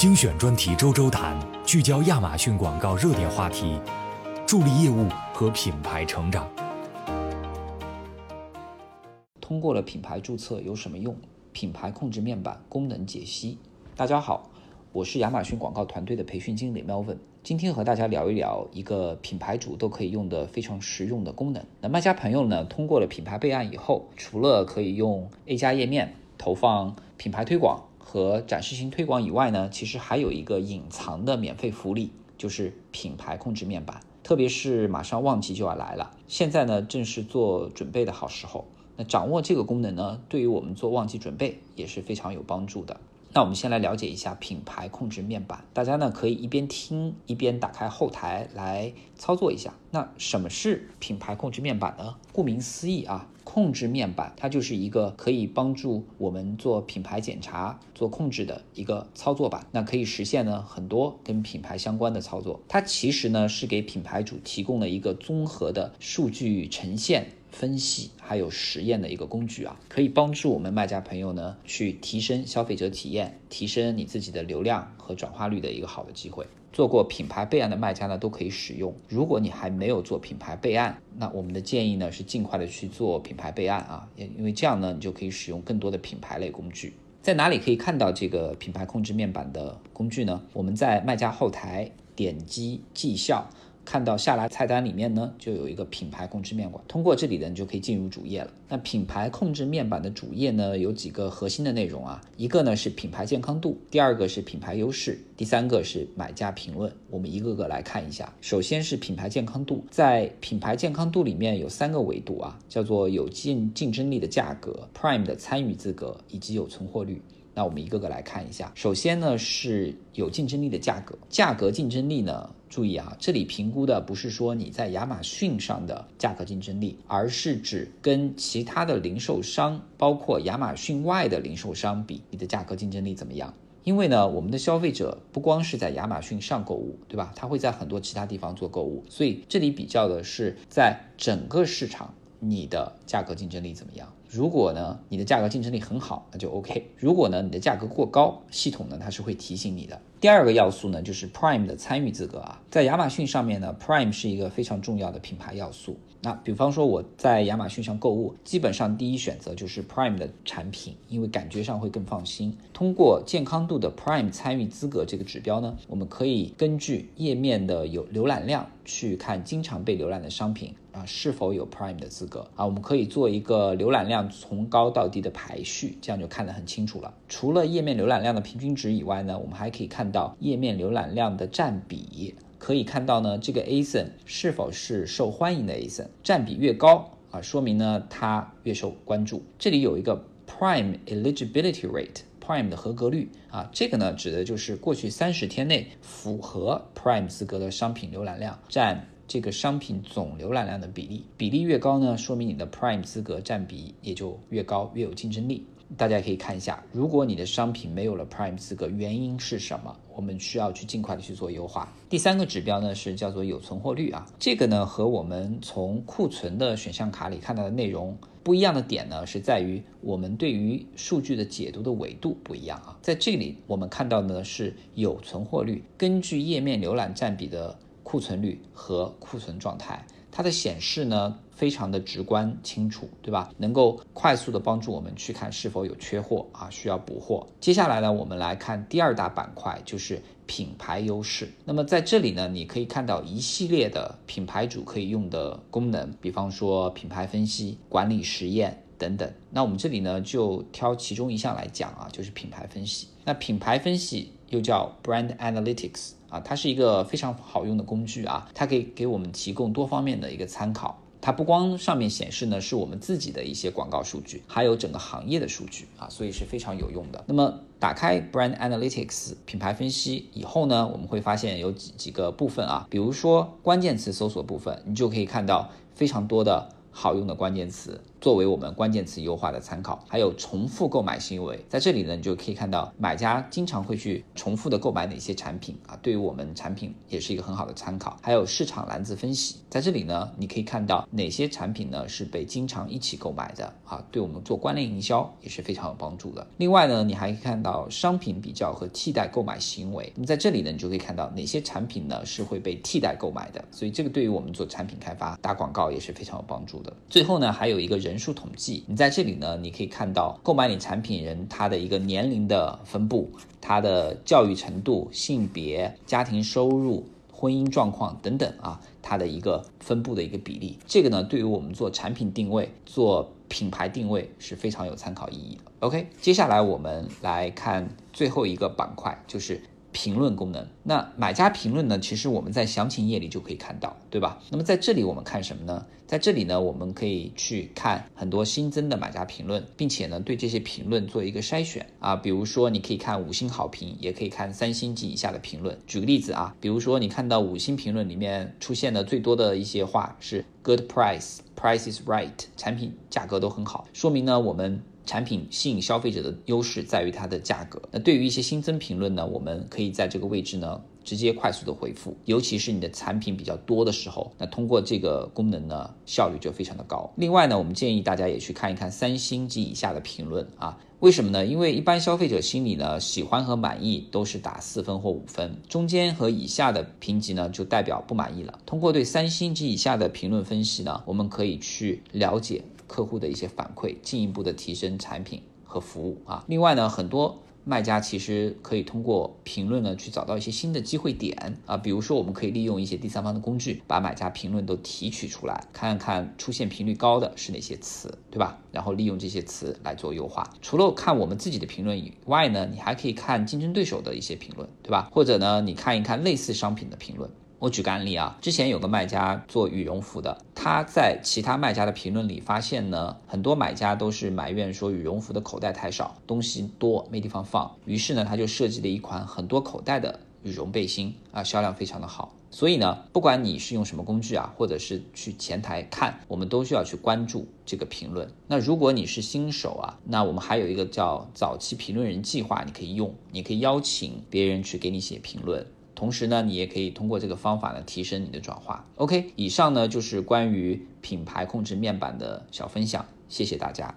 精选专题周周谈，聚焦亚马逊广告热点话题，助力业务和品牌成长。通过了品牌注册有什么用？品牌控制面板功能解析。大家好，我是亚马逊广告团队的培训经理 Melvin，今天和大家聊一聊一个品牌主都可以用的非常实用的功能。那卖家朋友呢，通过了品牌备案以后，除了可以用 A 加页面投放品牌推广和展示型推广以外呢，其实还有一个隐藏的免费福利，就是品牌控制面板。特别是马上旺季就要来了，现在呢正是做准备的好时候。那掌握这个功能呢，对于我们做旺季准备也是非常有帮助的。那我们先来了解一下品牌控制面板，大家呢可以一边听一边打开后台来操作一下。那什么是品牌控制面板呢？顾名思义啊，控制面板它就是一个可以帮助我们做品牌检查、做控制的一个操作板。那可以实现呢很多跟品牌相关的操作。它其实呢是给品牌主提供了一个综合的数据呈现。分析还有实验的一个工具啊，可以帮助我们卖家朋友呢去提升消费者体验，提升你自己的流量和转化率的一个好的机会。做过品牌备案的卖家呢都可以使用。如果你还没有做品牌备案，那我们的建议呢是尽快的去做品牌备案啊，因为这样呢你就可以使用更多的品牌类工具。在哪里可以看到这个品牌控制面板的工具呢？我们在卖家后台点击绩效。看到下拉菜单里面呢，就有一个品牌控制面板，通过这里呢，你就可以进入主页了。那品牌控制面板的主页呢，有几个核心的内容啊，一个呢是品牌健康度，第二个是品牌优势，第三个是买家评论。我们一个个来看一下。首先是品牌健康度，在品牌健康度里面有三个维度啊，叫做有竞竞争力的价格、Prime 的参与资格以及有存货率。那我们一个个来看一下。首先呢是有竞争力的价格，价格竞争力呢，注意啊，这里评估的不是说你在亚马逊上的价格竞争力，而是指跟其他的零售商，包括亚马逊外的零售商比，你的价格竞争力怎么样？因为呢，我们的消费者不光是在亚马逊上购物，对吧？他会在很多其他地方做购物，所以这里比较的是在整个市场你的价格竞争力怎么样。如果呢，你的价格竞争力很好，那就 OK。如果呢，你的价格过高，系统呢它是会提醒你的。第二个要素呢，就是 Prime 的参与资格啊，在亚马逊上面呢，Prime 是一个非常重要的品牌要素。那比方说我在亚马逊上购物，基本上第一选择就是 Prime 的产品，因为感觉上会更放心。通过健康度的 Prime 参与资格这个指标呢，我们可以根据页面的有浏览量去看经常被浏览的商品啊是否有 Prime 的资格啊，我们可以做一个浏览量从高到低的排序，这样就看得很清楚了。除了页面浏览量的平均值以外呢，我们还可以看到页面浏览量的占比。可以看到呢，这个 ASIN 是否是受欢迎的 ASIN，占比越高啊，说明呢它越受关注。这里有一个 Prime Eligibility Rate，Prime 的合格率啊，这个呢指的就是过去三十天内符合 Prime 资格的商品浏览量占这个商品总浏览量的比例，比例越高呢，说明你的 Prime 资格占比也就越高，越有竞争力。大家可以看一下，如果你的商品没有了 Prime 资格，原因是什么？我们需要去尽快的去做优化。第三个指标呢是叫做有存货率啊，这个呢和我们从库存的选项卡里看到的内容不一样的点呢是在于我们对于数据的解读的维度不一样啊。在这里我们看到呢是有存货率，根据页面浏览占比的库存率和库存状态。它的显示呢，非常的直观清楚，对吧？能够快速的帮助我们去看是否有缺货啊，需要补货。接下来呢，我们来看第二大板块，就是品牌优势。那么在这里呢，你可以看到一系列的品牌主可以用的功能，比方说品牌分析、管理实验等等。那我们这里呢，就挑其中一项来讲啊，就是品牌分析。那品牌分析又叫 Brand Analytics。啊，它是一个非常好用的工具啊，它可以给我们提供多方面的一个参考。它不光上面显示呢是我们自己的一些广告数据，还有整个行业的数据啊，所以是非常有用的。那么打开 Brand Analytics 品牌分析以后呢，我们会发现有几几个部分啊，比如说关键词搜索部分，你就可以看到非常多的好用的关键词，作为我们关键词优化的参考。还有重复购买行为，在这里呢，你就可以看到买家经常会去重复的购买哪些产品啊，对于我们产品也是一个很好的参考。还有市场篮子分析，在这里呢，你可以看到哪些产品呢是被经常一起购买的啊，对我们做关联营销也是非常有帮助的。另外呢，你还可以看到商品比较和替代购买行为，那么在这里呢，你就可以看到哪些产品呢是会被替代购买的，所以这个对于我们做产品开发打广告也是非常有帮助最后呢，还有一个人数统计，你在这里呢，你可以看到购买你产品人他的一个年龄的分布，他的教育程度、性别、家庭收入。婚姻状况等等啊，它的一个分布的一个比例，这个呢，对于我们做产品定位、做品牌定位是非常有参考意义的。OK，接下来我们来看最后一个板块，就是。评论功能，那买家评论呢？其实我们在详情页里就可以看到，对吧？那么在这里我们看什么呢？在这里呢，我们可以去看很多新增的买家评论，并且呢，对这些评论做一个筛选啊。比如说，你可以看五星好评，也可以看三星及以下的评论。举个例子啊，比如说你看到五星评论里面出现的最多的一些话是 “good price”，“price is right”，产品价格都很好，说明呢我们。产品吸引消费者的优势在于它的价格。那对于一些新增评论呢，我们可以在这个位置呢直接快速的回复，尤其是你的产品比较多的时候，那通过这个功能呢效率就非常的高。另外呢，我们建议大家也去看一看三星及以下的评论啊，为什么呢？因为一般消费者心里呢喜欢和满意都是打四分或五分，中间和以下的评级呢就代表不满意了。通过对三星及以下的评论分析呢，我们可以去了解。客户的一些反馈，进一步的提升产品和服务啊。另外呢，很多卖家其实可以通过评论呢去找到一些新的机会点啊。比如说，我们可以利用一些第三方的工具，把买家评论都提取出来，看看出现频率高的是哪些词，对吧？然后利用这些词来做优化。除了看我们自己的评论以外呢，你还可以看竞争对手的一些评论，对吧？或者呢，你看一看类似商品的评论。我举个案例啊，之前有个卖家做羽绒服的，他在其他卖家的评论里发现呢，很多买家都是埋怨说羽绒服的口袋太少，东西多没地方放。于是呢，他就设计了一款很多口袋的羽绒背心啊，销量非常的好。所以呢，不管你是用什么工具啊，或者是去前台看，我们都需要去关注这个评论。那如果你是新手啊，那我们还有一个叫早期评论人计划，你可以用，你可以邀请别人去给你写评论。同时呢，你也可以通过这个方法呢提升你的转化。OK，以上呢就是关于品牌控制面板的小分享，谢谢大家。